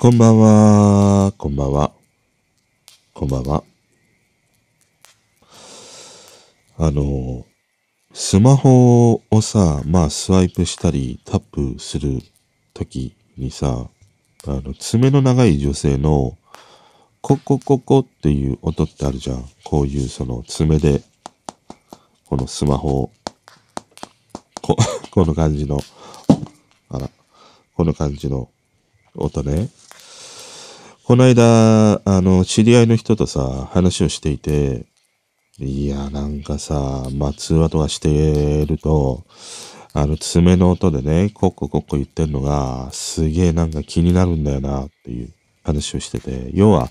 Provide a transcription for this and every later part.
こんばんは、こんばんは、こんばんは。あの、スマホをさ、まあスワイプしたりタップするときにさ、あの、爪の長い女性のココココっていう音ってあるじゃん。こういうその爪で、このスマホを、こ、この感じの、あら、この感じの音ね。この間、あの、知り合いの人とさ、話をしていて、いや、なんかさ、まあ、通話とかしてると、あの、爪の音でね、コッココッコ言ってんのが、すげえなんか気になるんだよな、っていう話をしてて、要は、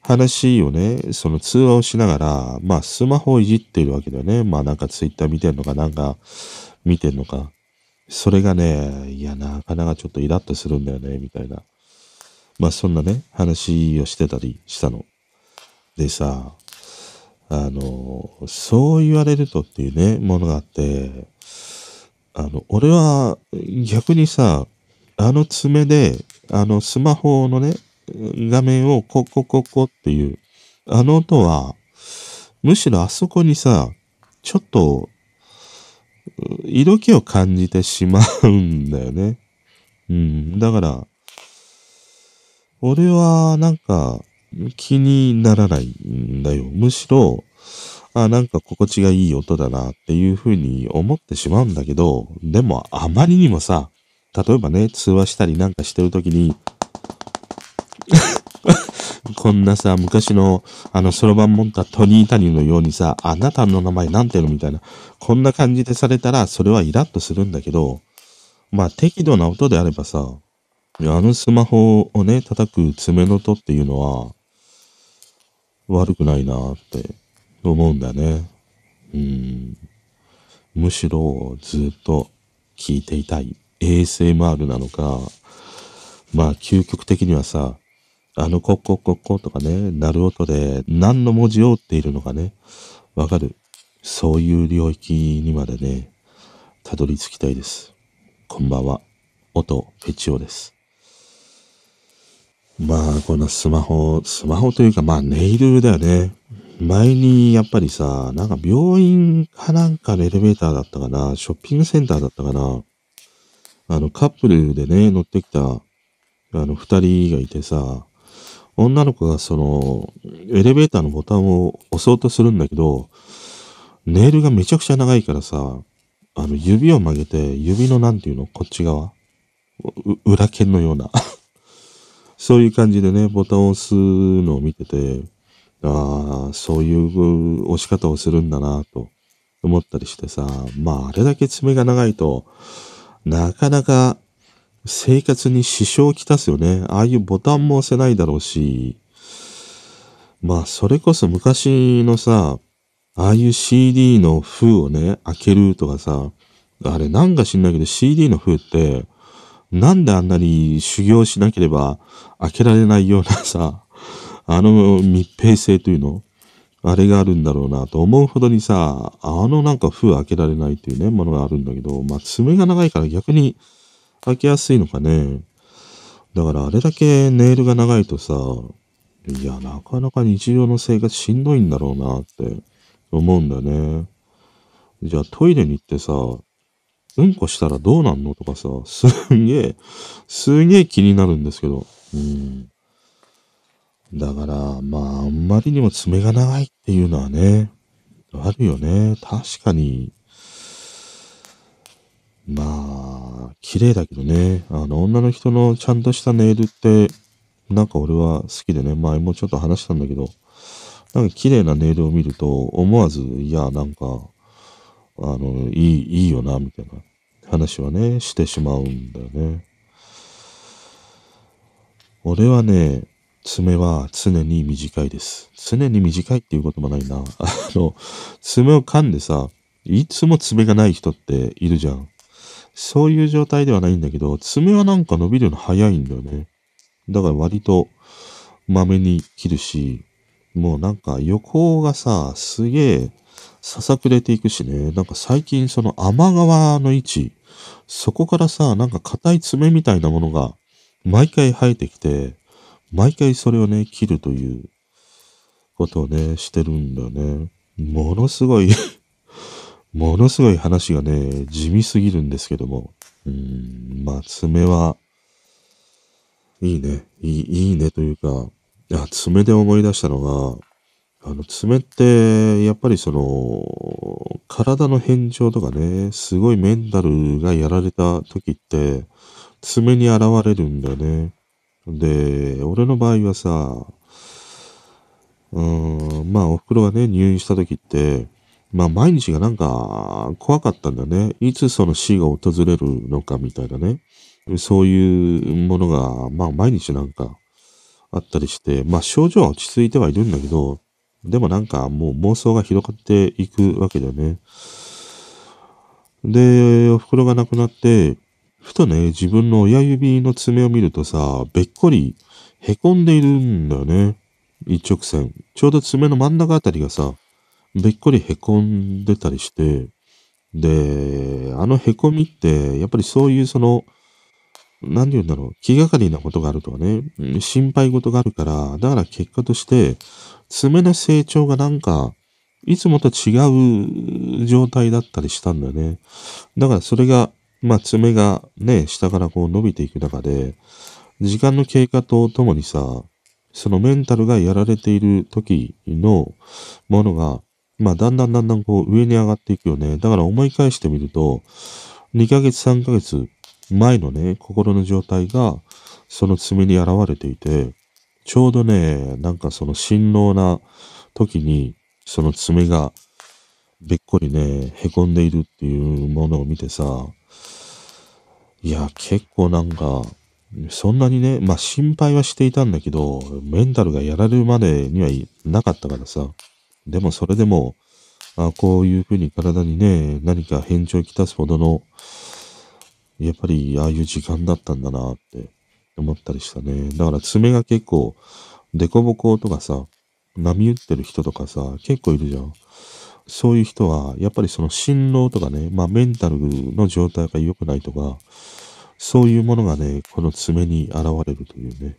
話をね、その通話をしながら、まあ、スマホをいじっているわけだよね。まあ、なんかツイッター見てんのか、なんか見てんのか。それがね、いや、なかなかちょっとイラッとするんだよね、みたいな。まあそんなね、話をしてたりしたの。でさ、あの、そう言われるとっていうね、ものがあって、あの、俺は逆にさ、あの爪で、あのスマホのね、画面をココココっていう、あの音は、むしろあそこにさ、ちょっと、色気を感じてしまうんだよね。うん。だから、俺はなんか気にならないんだよ。むしろ、あ、なんか心地がいい音だなっていうふうに思ってしまうんだけど、でもあまりにもさ、例えばね、通話したりなんかしてるときに、こんなさ、昔の、あの、そろばん持ったトニータニーのようにさ、あなたの名前なんていうのみたいな、こんな感じでされたら、それはイラッとするんだけど、まあ、適度な音であればさ、あのスマホをね、叩く爪の音っていうのは、悪くないなって思うんだね。うん。むしろずっと聞いていたい ASMR なのか、まあ究極的にはさ、あのコッコッコッコとかね、鳴る音で何の文字を打っているのかね、わかる。そういう領域にまでね、たどり着きたいです。こんばんは。音ペチオです。まあ、このスマホ、スマホというか、まあ、ネイルだよね。前に、やっぱりさ、なんか病院かなんかのエレベーターだったかな、ショッピングセンターだったかな。あの、カップルでね、乗ってきた、あの、二人がいてさ、女の子がその、エレベーターのボタンを押そうとするんだけど、ネイルがめちゃくちゃ長いからさ、あの、指を曲げて、指のなんていうのこっち側？裏剣のような そういう感じでね、ボタンを押すのを見てて、ああ、そういう押し方をするんだなと思ったりしてさ、まああれだけ爪が長いと、なかなか生活に支障をきたすよね。ああいうボタンも押せないだろうし、まあそれこそ昔のさ、ああいう CD の封をね、開けるとかさ、あれなんか知んないけど CD の封って、なんであんなに修行しなければ開けられないようなさ、あの密閉性というのあれがあるんだろうなと思うほどにさ、あのなんか封開けられないっていうね、ものがあるんだけど、まあ爪が長いから逆に開けやすいのかね。だからあれだけネイルが長いとさ、いや、なかなか日常の生活しんどいんだろうなって思うんだよね。じゃあトイレに行ってさ、うんこしたらどうなんのとかさ、すんげえ、すんげえ気になるんですけど。だから、まあ、あんまりにも爪が長いっていうのはね、あるよね。確かに。まあ、綺麗だけどね。あの、女の人のちゃんとしたネイルって、なんか俺は好きでね、前もちょっと話したんだけど、なんか綺麗なネイルを見ると、思わず、いや、なんか、あの、いい、いいよな、みたいな話はね、してしまうんだよね。俺はね、爪は常に短いです。常に短いっていうこともないな。あの、爪を噛んでさ、いつも爪がない人っているじゃん。そういう状態ではないんだけど、爪はなんか伸びるの早いんだよね。だから割と、まめに切るし、もうなんか横がさ、すげえささくれていくしね、なんか最近その天川の位置、そこからさ、なんか硬い爪みたいなものが毎回生えてきて、毎回それをね、切るということをね、してるんだよね。ものすごい ものすごい話がね、地味すぎるんですけども。うん、まあ、爪は、いいね。いい、いいねというか、あ、爪で思い出したのが、あの、爪って、やっぱりその、体の変調とかね、すごいメンタルがやられた時って、爪に現れるんだよね。で、俺の場合はさ、うん、まあ、お袋がね、入院した時って、まあ、毎日がなんか怖かったんだね。いつその死が訪れるのかみたいなね。そういうものが、まあ、毎日なんかあったりして、まあ、症状は落ち着いてはいるんだけど、でもなんかもう妄想が広がっていくわけだよね。で、お袋が亡くなって、ふとね、自分の親指の爪を見るとさ、べっこり凹んでいるんだよね。一直線。ちょうど爪の真ん中あたりがさ、べっこり凹んでたりして、で、あの凹みって、やっぱりそういうその、何て言うんだろう、気がかりなことがあるとかね、心配事があるから、だから結果として、爪の成長がなんか、いつもと違う状態だったりしたんだよね。だからそれが、まあ爪がね、下からこう伸びていく中で、時間の経過とともにさ、そのメンタルがやられている時のものが、まあだんだんだんだんこう上に上がっていくよね。だから思い返してみると、2ヶ月3ヶ月前のね、心の状態がその爪に現れていて、ちょうどね、なんかその辛労な時に、その爪がべっこりね、凹んでいるっていうものを見てさ、いや、結構なんか、そんなにね、まあ心配はしていたんだけど、メンタルがやられるまでにはいなかったからさ、でもそれでも、あこういうふうに体にね、何か変調をきたすほどの、やっぱりああいう時間だったんだなって思ったりしたね。だから爪が結構、デコボコとかさ、波打ってる人とかさ、結構いるじゃん。そういう人は、やっぱりその心労とかね、まあメンタルの状態が良くないとか、そういうものがね、この爪に現れるというね、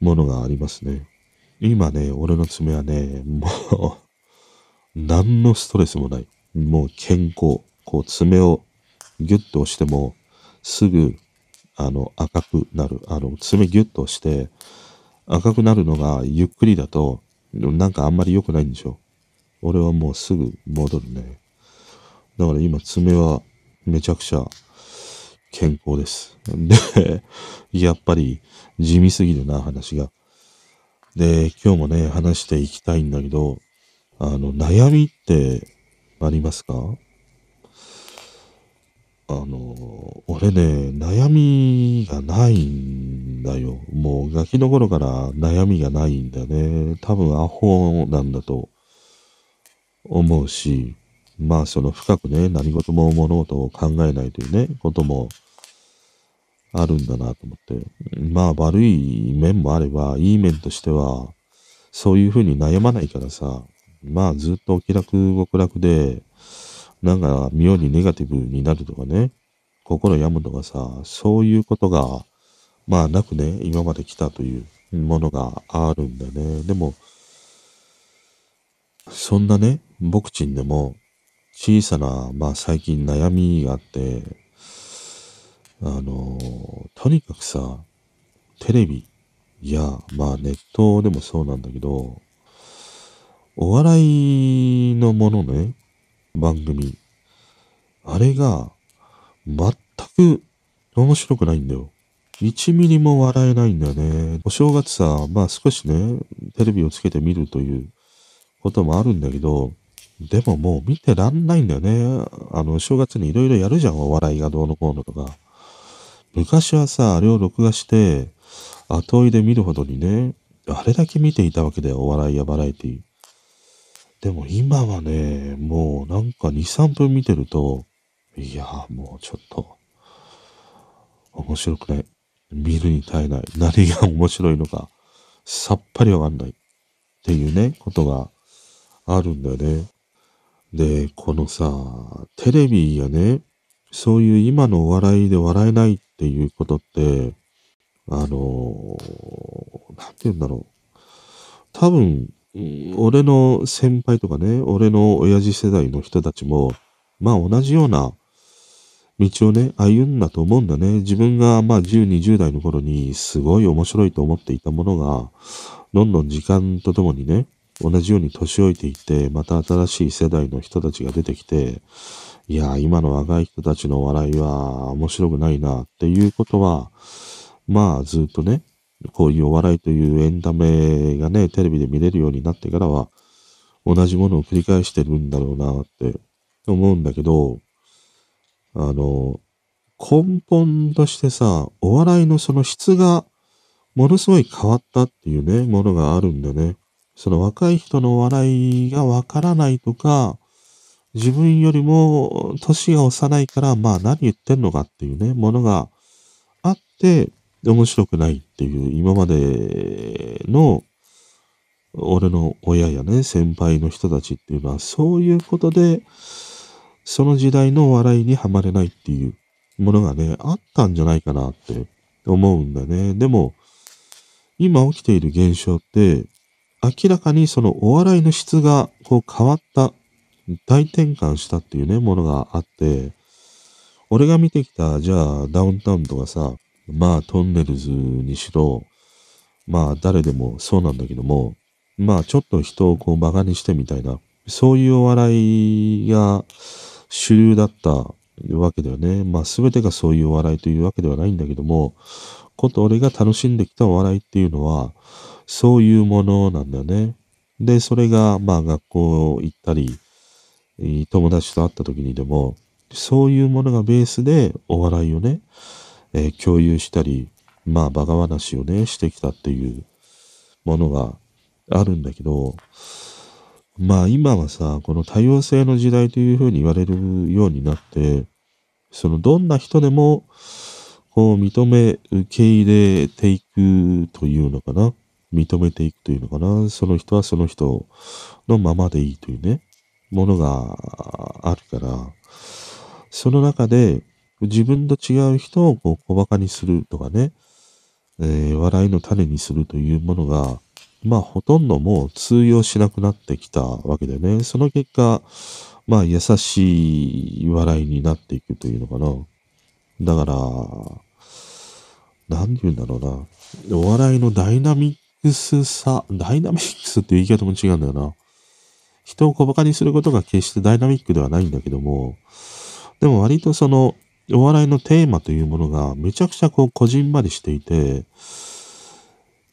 ものがありますね。今ね、俺の爪はね、もう 何のストレスもない。もう健康。こう爪をギュッと押しても、すぐあの、赤くなる。あの、爪ギュッと押して赤くなるのがゆっくりだと、なんかあんまり良くないんでしょ。俺はもうすぐ戻るね。だから今爪はめちゃくちゃ健康です。で、やっぱり地味すぎるな、話が。で、今日もね、話していきたいんだけど、あの、悩みってありますか？あの、俺ね、悩みがないんだよ。もうガキの頃から悩みがないんだよね。多分アホなんだと思うし、まあその深くね、何事も物事を考えないというね、こともあるんだなと思って。まあ悪い面もあれば、いい面としては、そういうふうに悩まないからさ、まあずっとお気楽極楽で、なんか妙にネガティブになるとかね、心病むとかさ、そういうことが、まあなくね、今まで来たというものがあるんだね。でも、そんなね、僕ちんでも小さな、まあ最近悩みがあって、あの、とにかくさ、テレビや、まあネットでもそうなんだけど、お笑いのものね、番組。あれが、全く面白くないんだよ。1ミリも笑えないんだよね。お正月さ、まあ少しね、テレビをつけてみるということもあるんだけど、でももう見てらんないんだよね。あの、正月にいろいろやるじゃん、お笑いがどうのこうのとか。昔はさ、あれを録画して、後追いで見るほどにね、あれだけ見ていたわけだよ、お笑いやバラエティ。でも今はね、もうなんか2、3分見てると、いやもうちょっと、面白くない。見るに耐えない。何が面白いのか、さっぱりわかんない。っていうね、ことがあるんだよね。で、このさ、テレビやね、そういう今のお笑いで笑えないっていうことって、あのー、なんて言うんだろう。多分、俺の先輩とかね、俺の親父世代の人たちも、まあ同じような道をね、歩んだと思うんだね。自分がまあ10、20代の頃にすごい面白いと思っていたものが、どんどん時間とともにね、同じように年老いていて、また新しい世代の人たちが出てきて、いや、今の若い人たちの笑いは面白くないなっていうことは、まあずっとね、こういうお笑いというエンタメがね、テレビで見れるようになってからは、同じものを繰り返してるんだろうなって思うんだけど、あの、根本としてさ、お笑いのその質がものすごい変わったっていうね、ものがあるんだよね。その若い人の笑いがわからないとか、自分よりも年が幼いから、まあ何言ってんのかっていうね、ものがあって、面白くないっていう、今までの、俺の親やね、先輩の人たちっていうのは、そういうことで、その時代の笑いにはまれないっていうものがね、あったんじゃないかなって思うんだね。でも、今起きている現象って、明らかにそのお笑いの質がこう変わった、大転換したっていうね、ものがあって、俺が見てきた、じゃあダウンタウンとかさ、まあトンネルズにしろ、まあ誰でもそうなんだけども、まあちょっと人をこう馬鹿にしてみたいな、そういうお笑いが主流だったわけだよね。まあ全てがそういうお笑いというわけではないんだけども、こと俺が楽しんできたお笑いっていうのは、そういうものなんだよね。で、それがまあ学校行ったり、友達と会った時にでも、そういうものがベースでお笑いをね、えー、共有したり、まあバカ話をね、してきたっていうものがあるんだけど、まあ今はさ、この多様性の時代というふうに言われるようになって、そのどんな人でも、こう認め、受け入れていくというのかな。認めていくというのかな。その人はその人のままでいいというね、ものがあるから、その中で自分と違う人をこう小馬鹿にするとかね、えー、笑いの種にするというものが、まあほとんどもう通用しなくなってきたわけでね。その結果、まあ優しい笑いになっていくというのかな。だから、なんて言うんだろうな。お笑いのダイナミックスさ、ダイナミックスっていう言い方も違うんだよな。人を小馬鹿にすることが決してダイナミックではないんだけども、でも割とその、お笑いのテーマというものがめちゃくちゃこう、こじんまりしていて、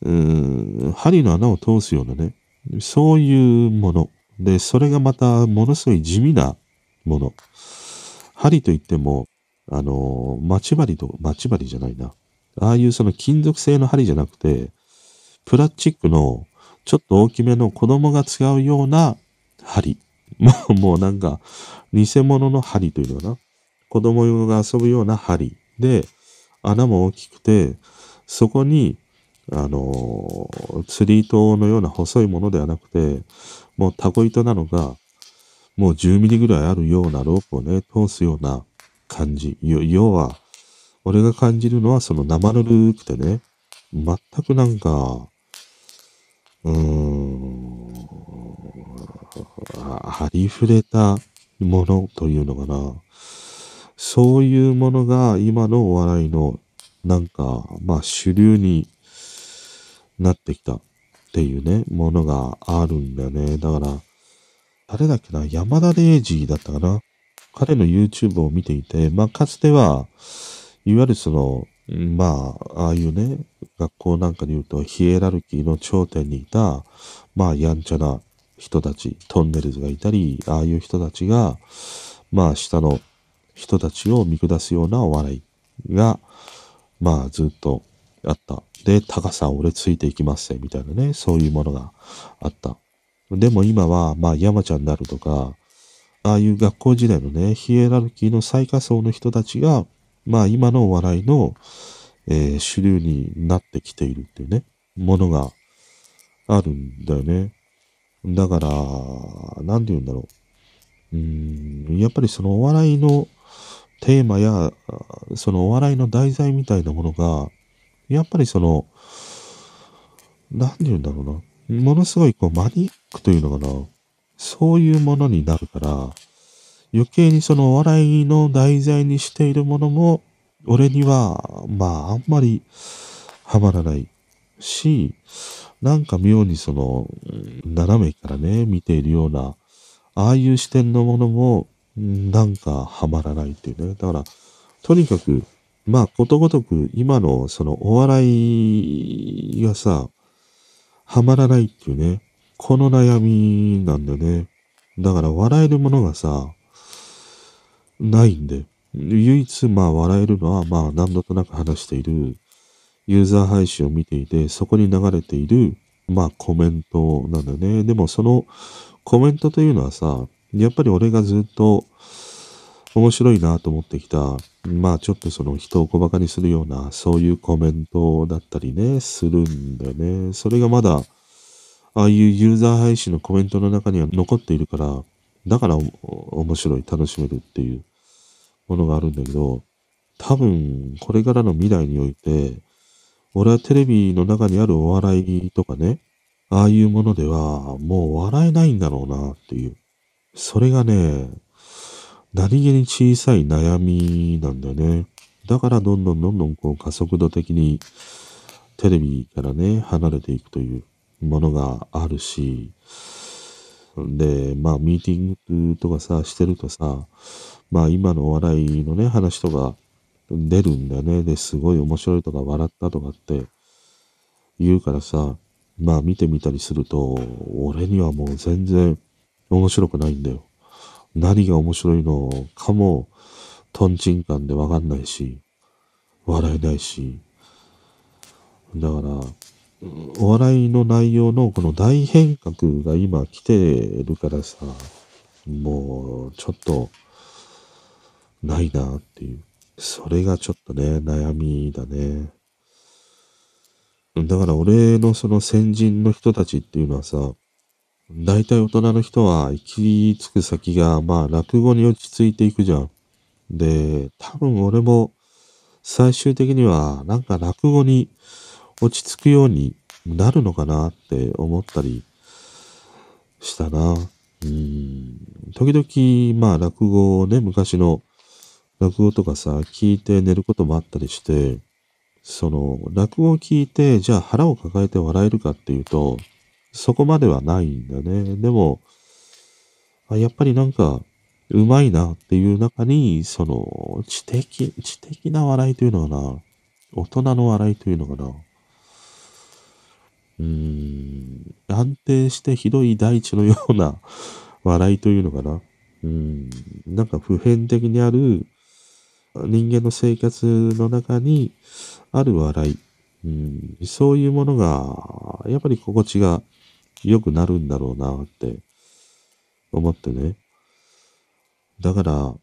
うーん、針の穴を通すようなね、そういうもの。で、それがまたものすごい地味なもの。針といっても、あの、待ち針と、待ち針じゃないな。ああいうその金属製の針じゃなくて、プラスチックのちょっと大きめの子供が使うような針。もう、もうなんか、偽物の針というのかな。子供用が遊ぶような針で、穴も大きくて、そこにあの、釣り糸のような細いものではなくて、もうタコ糸なのが、もう10ミリぐらいあるようなロープをね、通すような感じ。要は、俺が感じるのはその生ぬるくてね、全くなんか、うーん、ありふれたものというのかな。そういうものが今のお笑いのなんか、まあ主流になってきたっていうね、ものがあるんだよね。だから、誰だっけな、山田礼二だったかな。彼の YouTube を見ていて、まあ、かつては、いわゆるその、まあ、ああいうね、学校なんかで言うと、ヒエラルキーの頂点にいた、まあ、やんちゃな人たち、トンネルズがいたり、ああいう人たちが、まあ、下の人たちを見下すようなお笑いが、まあ、ずっとあった。で、高さ俺ついていきますみたいなね、そういうものがあった。でも今は、まあ山ちゃんになるとか、ああいう学校時代のね、ヒエラルキーの最下層の人たちが、まあ今のお笑いの、えー、主流になってきているっていうね、ものがあるんだよね。だから、なんて言うんだろう。うん、やっぱりそのお笑いのテーマや、そのお笑いの題材みたいなものが、やっぱりその、なんて言うんだろうな。ものすごいこうマニックというのかな。そういうものになるから、余計にそのお笑いの題材にしているものも、俺には、まあ、あんまりハマらないし、なんか妙にその、斜めからね、見ているような、ああいう視点のものも、なんかハマらないっていうね。だから、とにかく、まあ、ことごとく今のそのお笑いがさ、ハマらないっていうね、この悩みなんだよね。だから笑えるものがさ、ないんで。唯一まあ笑えるのはまあ何度となく話しているユーザー配信を見ていて、そこに流れているまあコメントなんだよね。でもそのコメントというのはさ、やっぱり俺がずっと面白いなと思ってきた、まあちょっとその人を小馬鹿にするような、そういうコメントだったりね、するんだよね。それがまだ、ああいうユーザー配信のコメントの中には残っているから、だから面白い、楽しめるっていうものがあるんだけど、多分、これからの未来において、俺はテレビの中にあるお笑いとかね、ああいうものでは、もう笑えないんだろうなっていう。それがね、何気に小さい悩みなんだよね。だからどんどんどんどんこう加速度的にテレビからね、離れていくというものがあるし、で、まあミーティングとかさ、してるとさ、まあ今のお笑いのね、話とか出るんだよね。で、すごい面白いとか笑ったとかって言うからさ、まあ見てみたりすると、俺にはもう全然面白くないんだよ。何が面白いのかも、トンチンカンでわかんないし、笑えないし。だから、お笑いの内容のこの大変革が今来てるからさ、もうちょっとないなっていう。それがちょっとね、悩みだね。だから俺のその先人の人たちっていうのはさ、大体大人の人は行き着く先が、まあ落語に落ち着いていくじゃん。で、多分俺も最終的にはなんか落語に落ち着くようになるのかなって思ったりしたな。うん。時々、まあ落語をね、昔の落語とかさ、聞いて寝ることもあったりして、その、落語を聞いて、じゃあ腹を抱えて笑えるかっていうと、そこまではないんだね。でも、あやっぱりなんか、うまいなっていう中に、その、知的、知的な笑いというのかな。大人の笑いというのかな。うん、安定してひどい大地のような 笑いというのかな。うん、なんか普遍的にある人間の生活の中にある笑い。うん、そういうものが、やっぱり心地が良くなるんだろうなって思ってね。だから、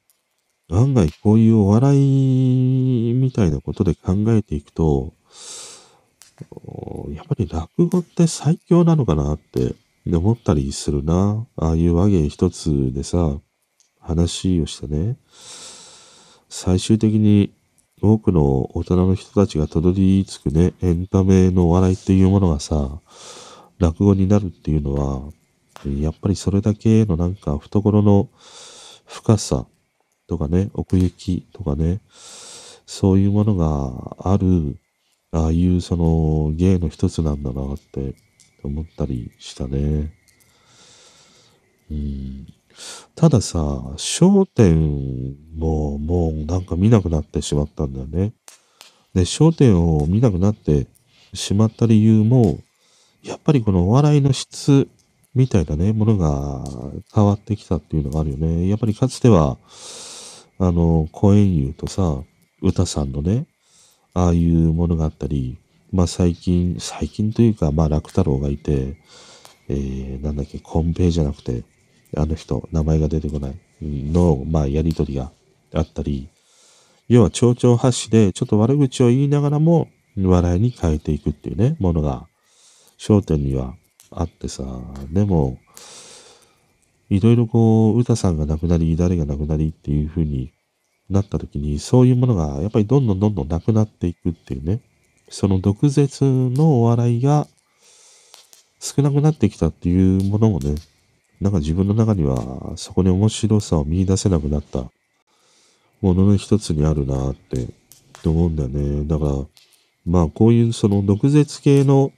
案外こういうお笑いみたいなことで考えていくと、やっぱり落語って最強なのかなって思ったりするな。ああいう和芸一つでさ、話をしてね、最終的に多くの大人の人たちがたどり着くね、エンタメのお笑いっていうものがさ、落語になるっていうのは、やっぱりそれだけのなんか懐の深さとかね、奥行きとかね、そういうものがある、ああいうその芸の一つなんだなって思ったりしたね。うん。たださ、焦点ももうなんか見なくなってしまったんだよね。で、焦点を見なくなってしまった理由も、やっぱりこのお笑いの質みたいなね、ものが変わってきたっていうのがあるよね。やっぱりかつては、あの、公演優とさ、歌さんのね、ああいうものがあったり、まあ最近、最近というか、まあ楽太郎がいて、えー、なんだっけ、コンペイじゃなくて、あの人、名前が出てこないの、まあやりとりがあったり、要は蝶々発しでちょっと悪口を言いながらも笑いに変えていくっていうね、ものが焦点にはあってさ、でも、いろいろこう、歌さんが亡くなり、誰が亡くなりっていう風になった時に、そういうものがやっぱりどんどんどんどんなくなっていくっていうね、その毒舌のお笑いが少なくなってきたっていうものもね、なんか自分の中にはそこに面白さを見出せなくなったものの一つにあるなって思うんだよね。だから、まあこういうその毒舌系の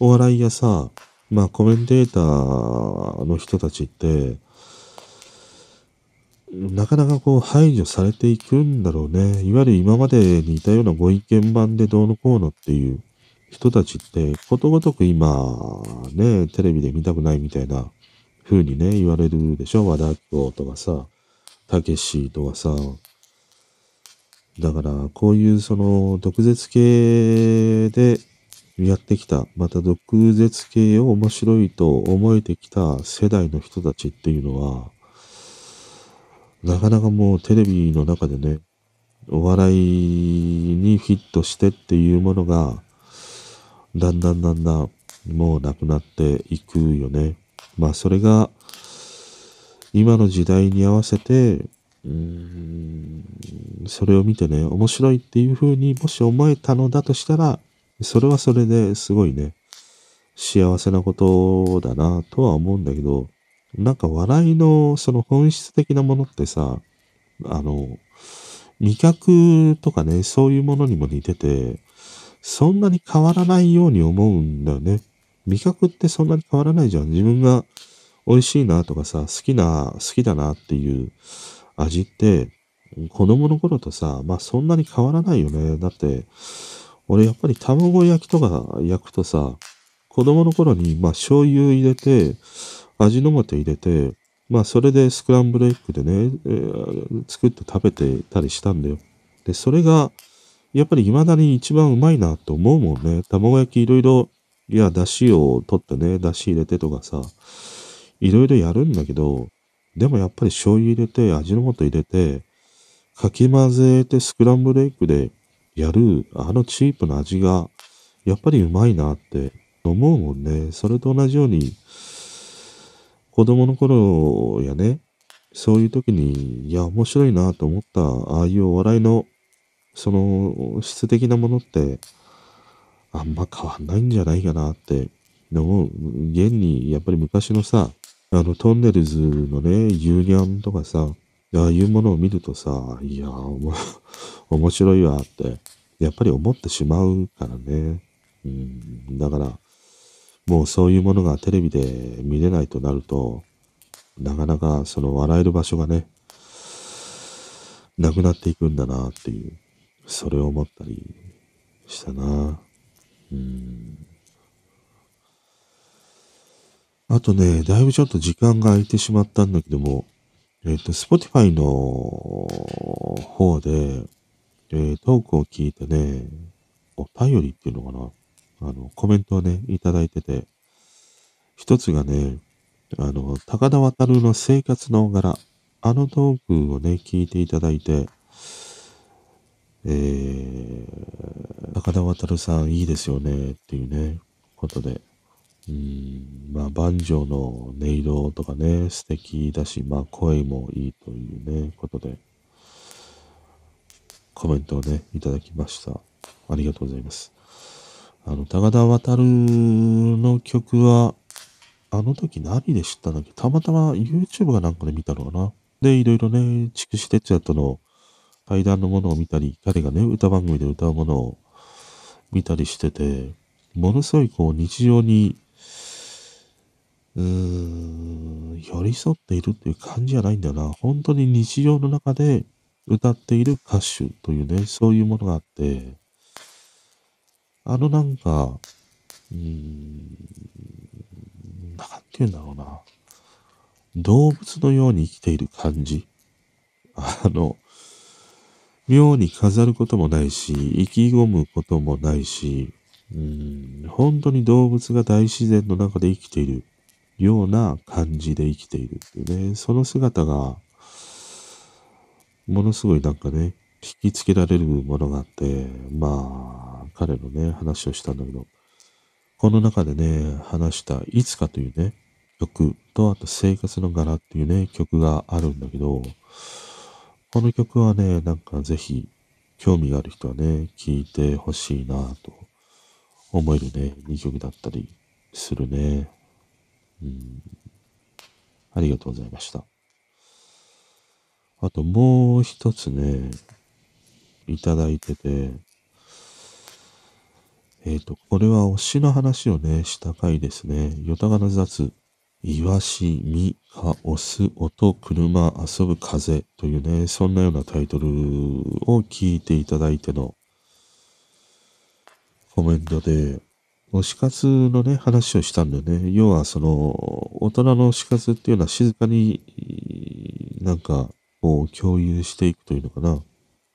お笑いやさ、まあコメンテーターの人たちって、なかなかこう排除されていくんだろうね。いわゆる今までにいたようなご意見版でどうのこうのっていう人たちって、ことごとく今、ね、テレビで見たくないみたいな風にね、言われるでしょ和田っ子とかさ、たけしとかさ。だから、こういうその、毒舌系でやってきた、また毒舌系を面白いと思えてきた世代の人たちっていうのは、なかなかもうテレビの中でね、お笑いにフィットしてっていうものが、だんだんだんだんもうなくなっていくよね。まあそれが、今の時代に合わせて、うーん、それを見てね、面白いっていう風にもし思えたのだとしたら、それはそれですごいね、幸せなことだなとは思うんだけど、なんか笑いのその本質的なものってさ、あの、味覚とかね、そういうものにも似てて、そんなに変わらないように思うんだよね。味覚ってそんなに変わらないじゃん。自分が美味しいなとかさ、好きな、好きだなっていう味って、子供の頃とさ、まあそんなに変わらないよね。だって、俺やっぱり卵焼きとか焼くとさ、子供の頃にまあ醤油入れて、味の素入れて、まあそれでスクランブルエッグでね、えー、作って食べてたりしたんだよ。で、それが、やっぱり未だに一番うまいなと思うもんね。卵焼きいろいろ、いや、出汁を取ってね、出汁入れてとかさ、いろいろやるんだけど、でもやっぱり醤油入れて、味の素入れて、かき混ぜてスクランブルエッグでやる、あのチープな味が、やっぱりうまいなって思うもんね。それと同じように、子供の頃やね、そういう時に、いや、面白いなと思った、ああいうお笑いの、その、質的なものって、あんま変わんないんじゃないかなって思う。現に、やっぱり昔のさ、あの、トンネルズのね、ユーニャンとかさ、ああいうものを見るとさ、いや、面白いわって、やっぱり思ってしまうからね。うん、だから、もうそういうものがテレビで見れないとなると、なかなかその笑える場所がね、なくなっていくんだなっていう、それを思ったりしたな。うん。あとね、だいぶちょっと時間が空いてしまったんだけども、えっ、ー、と、Spotify の方で、えー、トークを聞いてね、お便りっていうのかな。あの、コメントをね、いただいてて、一つがね、あの、高田渡の生活の柄、あのトークをね、聞いていただいて、えー、高田渡さんいいですよね、っていうね、ことで、うん、まあ、万丈の音色とかね、素敵だし、まあ、声もいいというね、ことで、コメントをね、いただきました。ありがとうございます。あの、高田渡の曲は、あの時何で知ったんだっけ？たまたま YouTube がなんかで見たのかな？で、いろいろね、筑紫哲也との対談のものを見たり、彼がね、歌番組で歌うものを見たりしてて、ものすごいこう日常に、うーん、寄り添っているっていう感じじゃないんだよな。本当に日常の中で歌っている歌手というね、そういうものがあって、あのなんか、うーん、なんて言うんだろうな。動物のように生きている感じ。あの、妙に飾ることもないし、意気込むこともないし、うん、本当に動物が大自然の中で生きているような感じで生きているっていうね、その姿が、ものすごいなんかね、引きつけられるものがあって、まあ、彼のね、話をしたんだけど、この中でね、話したいつかというね、曲と、あと生活の柄っていうね、曲があるんだけど、この曲はね、なんかぜひ興味がある人はね、聞いてほしいなと思えるね、2曲だったりするね。うん。ありがとうございました。あともう一つね、いただいてて、えっ、ー、と、これは推しの話をね、した回ですね。ヨタガナ雑。イワシ、ミ、カ、オス、音、車、遊ぶ風というね、そんなようなタイトルを聞いていただいてのコメントで、推し活のね、話をしたんだよね。要は、その、大人の推し活っていうのは静かになんか、こう、共有していくというのかな。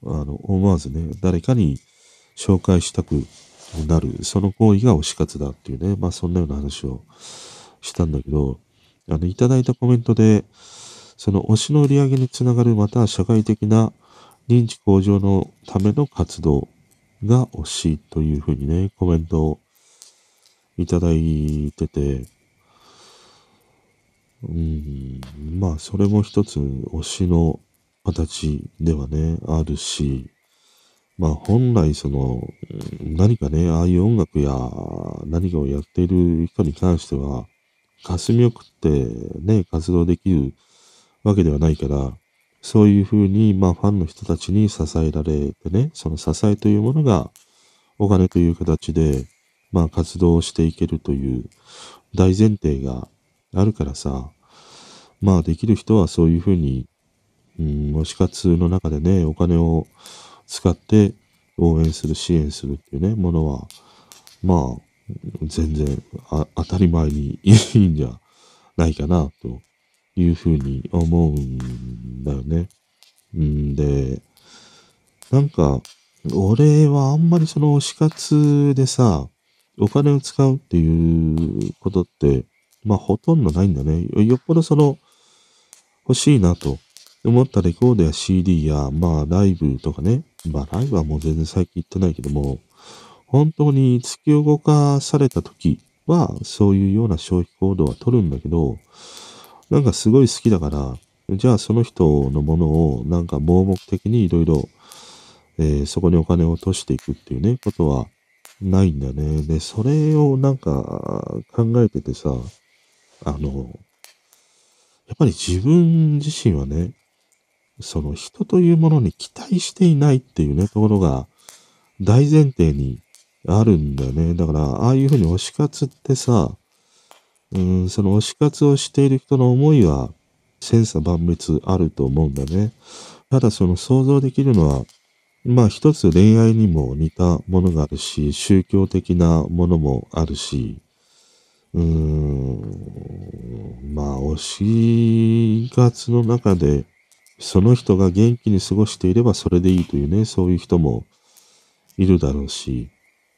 あの、思わずね、誰かに紹介したくなる、その行為が推し活だっていうね、まあそんなような話をしたんだけど、あの、いただいたコメントで、その推しの売り上げにつながる、また社会的な認知向上のための活動が推しというふうにね、コメントをいただいてて、うん、まあ、それも一つ推しの形ではね、あるし、まあ本来その、何かね、ああいう音楽や何かをやっている人に関しては、霞を食ってね、活動できるわけではないから、そういうふうに、まあファンの人たちに支えられてね、その支えというものがお金という形で、まあ活動していけるという大前提があるからさ、まあできる人はそういうふうに、うん、推し活の中でね、お金を使って応援する、支援するっていうね、ものは、まあ、全然当たり前にいいんじゃないかな、というふうに思うんだよね。んで、なんか、俺はあんまりその推し活でさ、お金を使うっていうことって、まあほとんどないんだね。よっぽどその、欲しいなと思ったレコードや CD や、まあライブとかね、まあライブはもう全然最近行ってないけども、本当に突き動かされた時は、そういうような消費行動は取るんだけど、なんかすごい好きだから、じゃあその人のものをなんか盲目的にいろいろ、えー、そこにお金を落としていくっていうね、ことはないんだね。で、それをなんか考えててさ、あの、やっぱり自分自身はね、その人というものに期待していないっていうね、ところが大前提にあるんだよね。だから、ああいうふうに推し活ってさ、うん、その推し活をしている人の思いは千差万別あると思うんだね。ただその想像できるのは、まあ一つ恋愛にも似たものがあるし、宗教的なものもあるし、うーん、まあ推し活の中でその人が元気に過ごしていればそれでいいというね、そういう人もいるだろうし、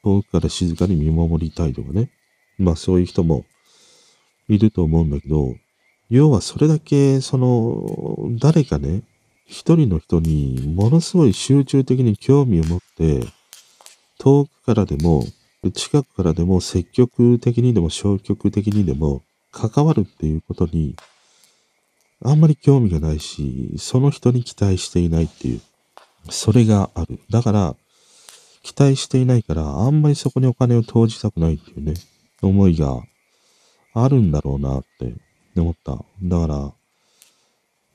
遠くから静かに見守りたいとかね。まあそういう人もいると思うんだけど、要はそれだけ、その、誰かね、一人の人にものすごい集中的に興味を持って、遠くからでも、近くからでも積極的にでも消極的にでも関わるっていうことにあんまり興味がないし、その人に期待していないっていう、それがある。だから、期待していないから、あんまりそこにお金を投じたくないっていうね、思いがあるんだろうなって思った。だから、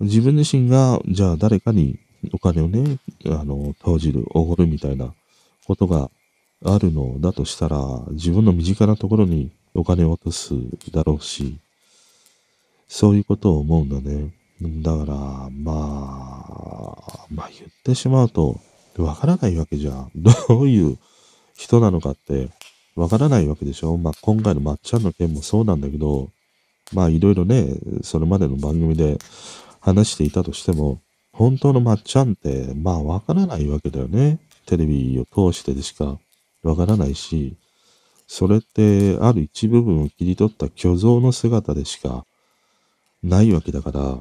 自分自身が、じゃあ誰かにお金をね、あの、投じる、おごるみたいなことがあるのだとしたら、自分の身近なところにお金を落とすだろうし、そういうことを思うんだね。だから、まあ、まあ言ってしまうと、わからないわけじゃん。どういう人なのかって、わからないわけでしょまあ今回のまっちゃんの件もそうなんだけど、まあいろいろね、それまでの番組で話していたとしても、本当のまっちゃんって、まあわからないわけだよね。テレビを通してでしかわからないし、それってある一部分を切り取った虚像の姿でしかないわけだから、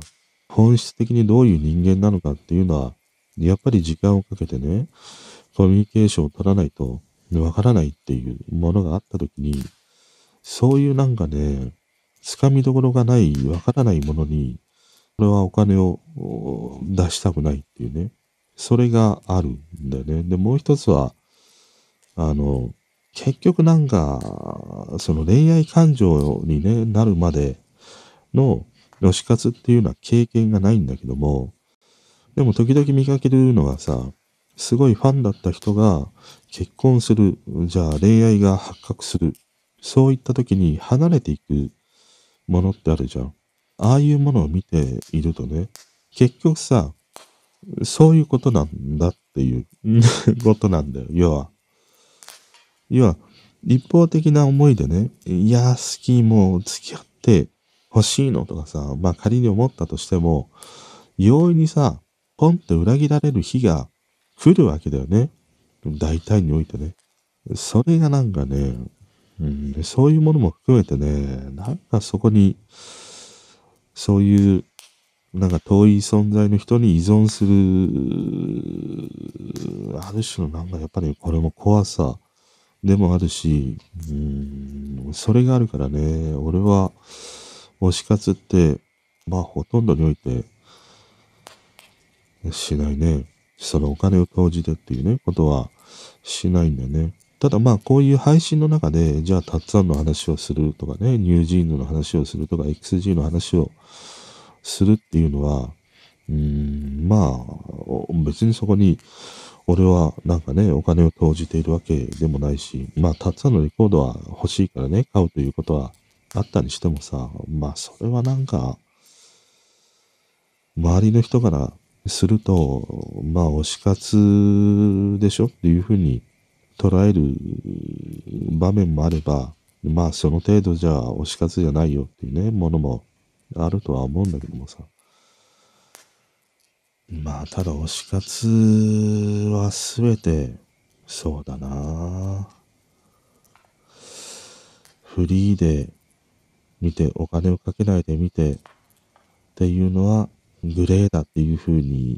本質的にどういう人間なのかっていうのは、やっぱり時間をかけてね、コミュニケーションを取らないとわからないっていうものがあった時に、そういうなんかね、つかみどころがない、わからないものに、これはお金を出したくないっていうね、それがあるんだよね。で、もう一つは、あの、結局なんか、その恋愛感情に、ね、なるまでの推し活っていうのは経験がないんだけども、でも時々見かけるのはさ、すごいファンだった人が結婚する、じゃあ恋愛が発覚する。そういった時に離れていくものってあるじゃん。ああいうものを見ているとね、結局さ、そういうことなんだっていう ことなんだよ。要は。要は、一方的な思いでね、いや、好き、もう付き合って欲しいのとかさ、まあ仮に思ったとしても、容易にさ、ポンって裏切られる日が来るわけだよね。大体においてね。それがなんかね、うん、そういうものも含めてね、なんかそこに、そういう、なんか遠い存在の人に依存する、ある種のなんかやっぱりこれも怖さでもあるし、うん、それがあるからね、俺は推し活って、まあほとんどにおいて、しないね。そのお金を投じてっていうね、ことはしないんだよね。ただまあこういう配信の中で、じゃあたっつぁんの話をするとかね、ニュージーンズの話をするとか、XG の話をするっていうのは、うーん、まあ、別にそこに、俺はなんかね、お金を投じているわけでもないし、まあ、たっつぁんのレコードは欲しいからね、買うということはあったにしてもさ、まあ、それはなんか、周りの人からすると、まあ、推し活でしょっていうふうに捉える場面もあれば、まあその程度じゃ推し活じゃないよっていうね、ものもあるとは思うんだけどもさ。まあただ推し活はすべてそうだなフリーで見て、お金をかけないで見てっていうのはグレーだっていうふうに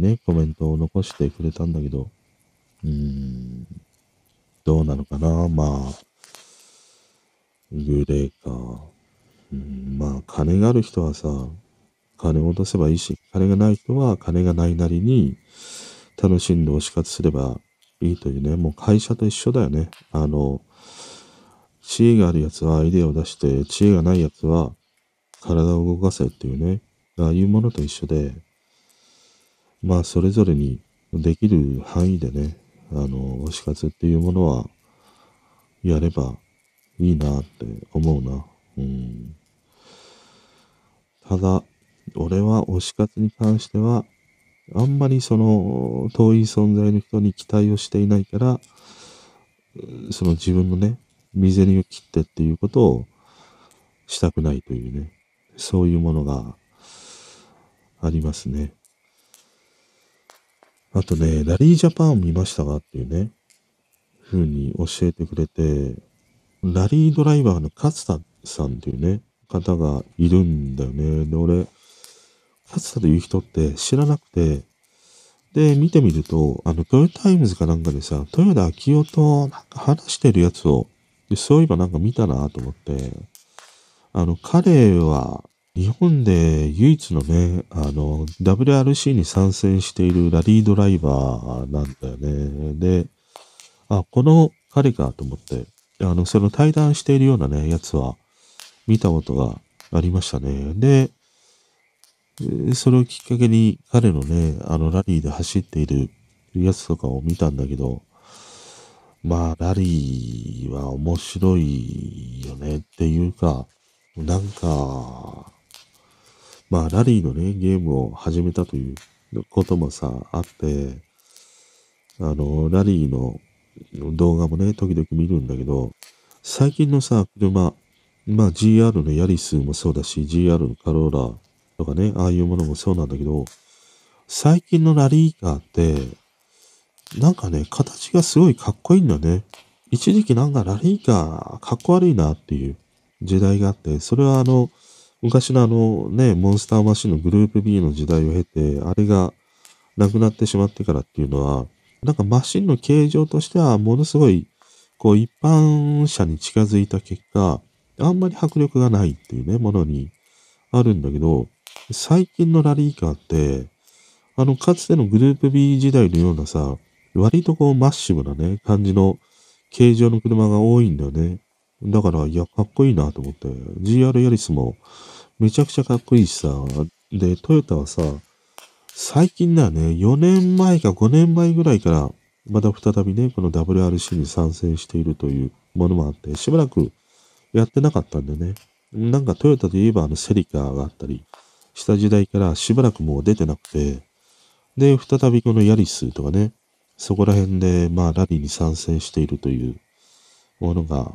ね、コメントを残してくれたんだけど、うーん、どうなのかな？まあ、グレーか。うん、まあ、金がある人はさ、金を落とせばいいし、金がない人は金がないなりに楽しんで推し活すればいいというね、もう会社と一緒だよね。あの、知恵があるやつはアイデアを出して、知恵がないやつは体を動かせっていうね、ああいうものと一緒で、まあ、それぞれにできる範囲でね、あの、推し活っていうものは、やればいいなって思うな。うん。ただ、俺は推し活に関しては、あんまりその遠い存在の人に期待をしていないから、その自分のね、身銭を切ってっていうことをしたくないというね、そういうものがありますね。あとね、ラリージャパンを見ましたかっていうね、ふうに教えてくれて、ラリードライバーの勝田さんっていうね、方がいるんだよね。で、俺、勝田という人って知らなくて、で、見てみると、あの、トヨタイムズかなんかでさ、豊田章男となんか話してるやつを、でそういえばなんか見たなと思って、あの、彼は、日本で唯一のね、あの、WRC に参戦しているラリードライバーなんだよね。で、あ、この彼かと思って、あの、その対談しているようなね、やつは見たことがありましたね。で、それをきっかけに彼のね、あのラリーで走っているやつとかを見たんだけど、まあ、ラリーは面白いよねっていうか、なんか、まあ、ラリーのね、ゲームを始めたということもさ、あって、あの、ラリーの動画もね、時々見るんだけど、最近のさ、車、まあ GR のヤリスもそうだし、GR のカローラとかね、ああいうものもそうなんだけど、最近のラリーカーって、なんかね、形がすごいかっこいいんだね。一時期なんかラリーカーかっこ悪いなっていう時代があって、それはあの、昔のあのね、モンスターマシンのグループ B の時代を経て、あれがなくなってしまってからっていうのは、なんかマシンの形状としてはものすごい、こう一般車に近づいた結果、あんまり迫力がないっていうね、ものにあるんだけど、最近のラリーカーって、あの、かつてのグループ B 時代のようなさ、割とこうマッシブなね、感じの形状の車が多いんだよね。だから、いや、かっこいいなと思って。GR ヤリスもめちゃくちゃかっこいいしさ。で、トヨタはさ、最近だよね、4年前か5年前ぐらいから、また再びね、この WRC に参戦しているというものもあって、しばらくやってなかったんでね。なんかトヨタで言えばあのセリカがあったりした時代からしばらくもう出てなくて、で、再びこのヤリスとかね、そこら辺で、まあ、ラリーに参戦しているというものが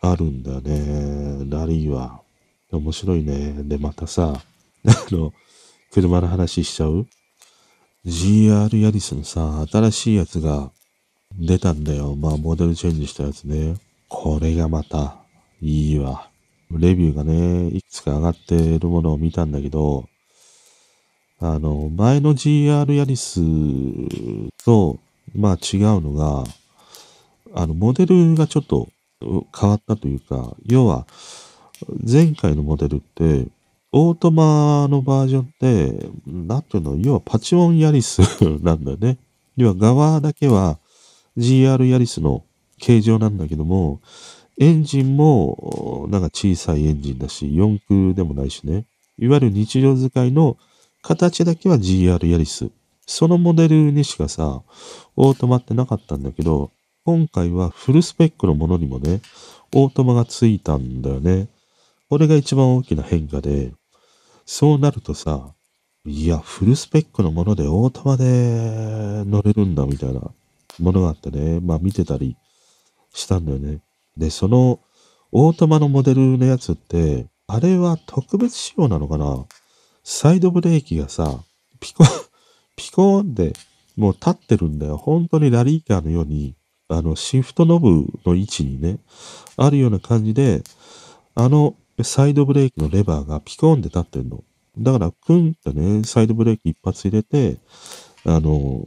あるんだよね。ラリーは。面白いね。で、またさ、あの、車の話しちゃう ?GR ヤリスのさ、新しいやつが出たんだよ。まあ、モデルチェンジしたやつね。これがまた、いいわ。レビューがね、いくつか上がってるものを見たんだけど、あの、前の GR ヤリスと、まあ違うのが、あの、モデルがちょっと変わったというか、要は、前回のモデルって、オートマのバージョンって、なんていうの、要はパチモンヤリスなんだよね。要は側だけは GR ヤリスの形状なんだけども、エンジンもなんか小さいエンジンだし、四駆でもないしね。いわゆる日常使いの形だけは GR ヤリス。そのモデルにしかさ、オートマってなかったんだけど、今回はフルスペックのものにもね、オートマがついたんだよね。これが一番大きな変化で、そうなるとさ、いや、フルスペックのものでオートマで乗れるんだみたいなものがあってね、まあ見てたりしたんだよね。で、そのオートマのモデルのやつって、あれは特別仕様なのかな？サイドブレーキがさ、ピコン、ピコーンでもう立ってるんだよ。本当にラリーカーのように、あの、シフトノブの位置にね、あるような感じで、あの、サイドブレーキのレバーがピコーンで立ってんの。だから、クンってね、サイドブレーキ一発入れて、あの、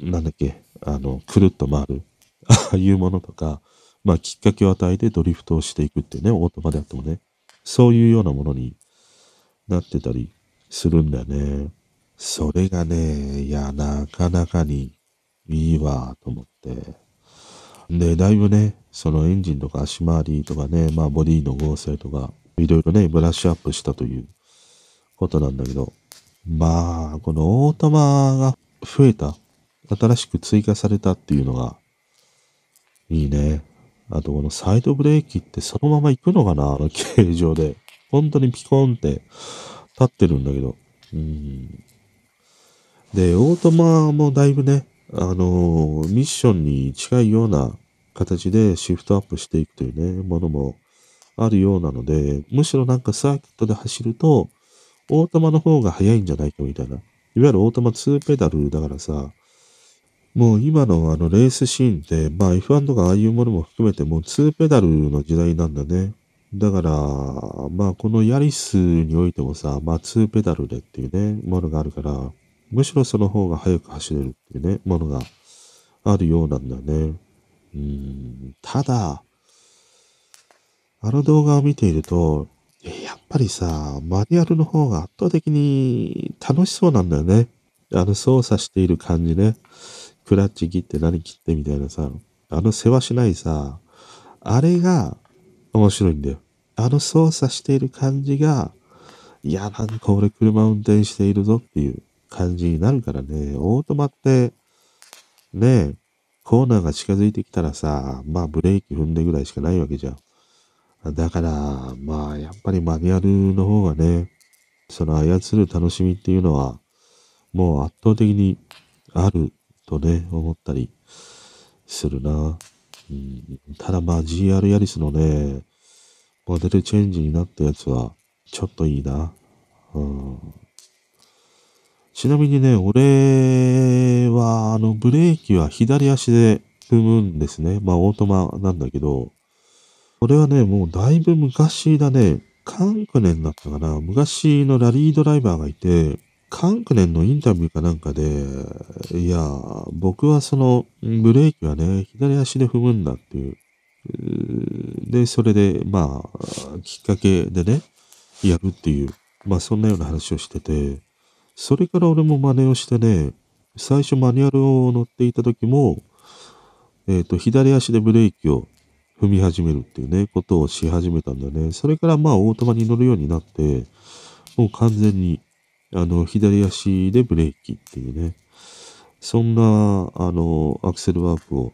なんだっけ、あの、くるっと回る。あ あいうものとか、まあ、きっかけを与えてドリフトをしていくってね、オートマであってもね、そういうようなものになってたりするんだよね。それがね、いや、なかなかにいいわ、と思って。で、だいぶね、そのエンジンとか足回りとかね、まあボディの合成とか、いろいろね、ブラッシュアップしたということなんだけど、まあ、このオートマが増えた、新しく追加されたっていうのが、いいね。あとこのサイドブレーキってそのまま行くのかな？あの形状で。本当にピコンって立ってるんだけど。うん。で、オートマもだいぶね、あのー、ミッションに近いような形でシフトアップしていくというね、ものもあるようなので、むしろなんかサーキットで走ると、オートマの方が速いんじゃないかみたいな。いわゆるオートマ2ペダルだからさ、もう今のあのレースシーンって、まあ F1 とかああいうものも含めてもう2ペダルの時代なんだね。だから、まあこのヤリスにおいてもさ、まあ2ペダルでっていうね、ものがあるから、むしろその方が速く走れるっていうね、ものがあるようなんだよね。うん、ただ、あの動画を見ていると、やっぱりさ、マニュアルの方が圧倒的に楽しそうなんだよね。あの操作している感じね。クラッチ切って何切ってみたいなさ、あの世話しないさ、あれが面白いんだよ。あの操作している感じが、いや、なんか俺車運転しているぞっていう感じになるからね、オートマって、ねえコーナーが近づいてきたらさ、まあブレーキ踏んでぐらいしかないわけじゃん。だから、まあやっぱりマニュアルの方がね、その操る楽しみっていうのは、もう圧倒的にあるとね、思ったりするな。ただまあ GR ヤリスのね、モデルチェンジになったやつは、ちょっといいな。うん、ちなみにね、俺は、あの、ブレーキは左足で踏むんですね。まあ、オートマなんだけど、これはね、もうだいぶ昔だね、カンクネンだったかな。昔のラリードライバーがいて、カンクネンのインタビューかなんかで、いや、僕はそのブレーキはね、左足で踏むんだっていう。で、それで、まあ、きっかけでね、やるっていう、まあそんなような話をしてて、それから俺も真似をしてね、最初マニュアルを乗っていた時も、えっ、ー、と、左足でブレーキを踏み始めるっていうね、ことをし始めたんだよね。それからまあオートマに乗るようになって、もう完全に、あの、左足でブレーキっていうね、そんな、あの、アクセルワークを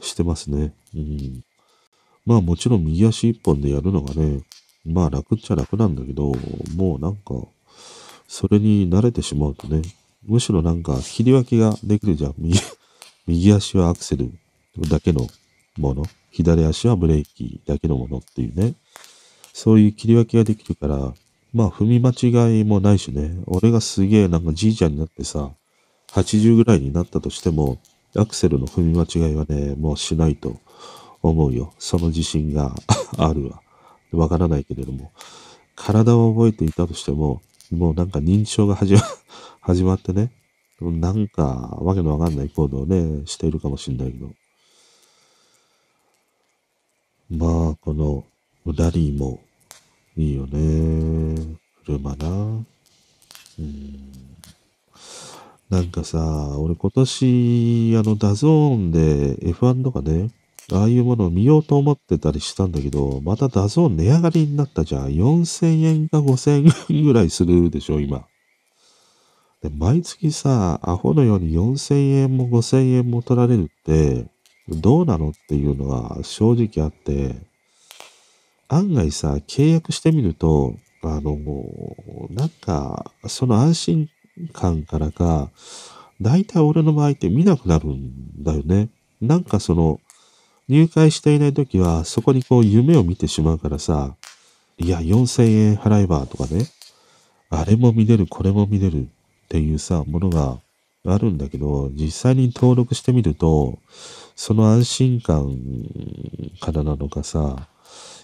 してますね。うん。まあもちろん右足一本でやるのがね、まあ楽っちゃ楽なんだけど、もうなんか、それに慣れてしまうとね、むしろなんか切り分けができるじゃん。右、右足はアクセルだけのもの。左足はブレーキだけのものっていうね。そういう切り分けができるから、まあ踏み間違いもないしね。俺がすげえなんかじいちゃんになってさ、80ぐらいになったとしても、アクセルの踏み間違いはね、もうしないと思うよ。その自信が あるわ。わからないけれども。体を覚えていたとしても、もうなんか認知症が始ま、始まってね、なんかわけのわかんない行動をね、しているかもしんないけど。まあ、このラリーもいいよね。車な。うん。なんかさ、俺今年、あの、 DAZNで F1 とかね、ああいうものを見ようと思ってたりしたんだけど、また DAZN値上がりになったじゃん。4000円か5000円ぐらいするでしょ、今。で、毎月さ、アホのように4000円も5000円も取られるって、どうなのっていうのは正直あって、案外さ、契約してみると、あの、なんか、その安心感からか、大体俺の場合って見なくなるんだよね。なんかその、入会していない時は、そこにこう夢を見てしまうからさ、いや、4000円払えばとかね、あれも見れる、これも見れるっていうさ、ものがあるんだけど、実際に登録してみると、その安心感からなのかさ、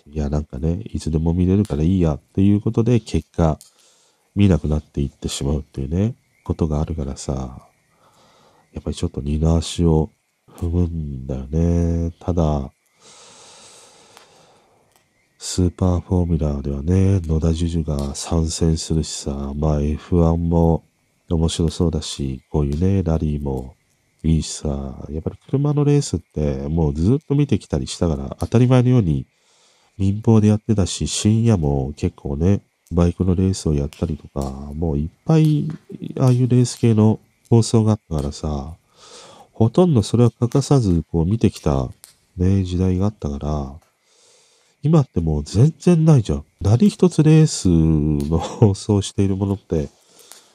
いや、なんかね、いつでも見れるからいいやっていうことで、結果、見なくなっていってしまうっていうね、ことがあるからさ、やっぱりちょっと二の足を踏むんだよね。ただ、スーパーフォーミュラーではね、野田樹樹が参戦するしさ、まあ F1 も面白そうだし、こういうね、ラリーもいいしさ、やっぱり車のレースってもうずっと見てきたりしたから当たり前のように民放でやってたし、深夜も結構ね、バイクのレースをやったりとか、もういっぱい、ああいうレース系の放送があったからさ、ほとんどそれは欠かさず、こう見てきた、ね、時代があったから、今ってもう全然ないじゃん。何一つレースの放送しているものって、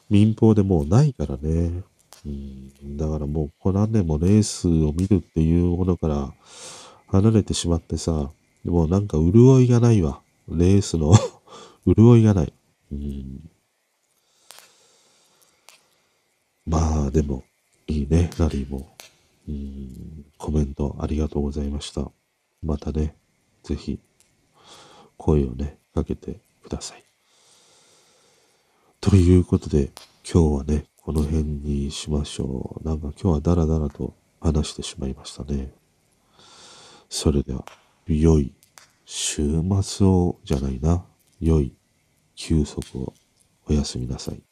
民放でもうないからね。うん、だからもう、この何年もレースを見るっていうものから離れてしまってさ、でもなんか潤いがないわ。レースの 潤いがない。うん。まあ、でも、いいね、ラリーも。うん、コメントありがとうございました。またね、ぜひ、声をね、かけてください。ということで、今日はね、この辺にしましょう。なんか今日はダラダラと話してしまいましたね。それでは、良い週末をじゃないな。良い休息をおやすみなさい。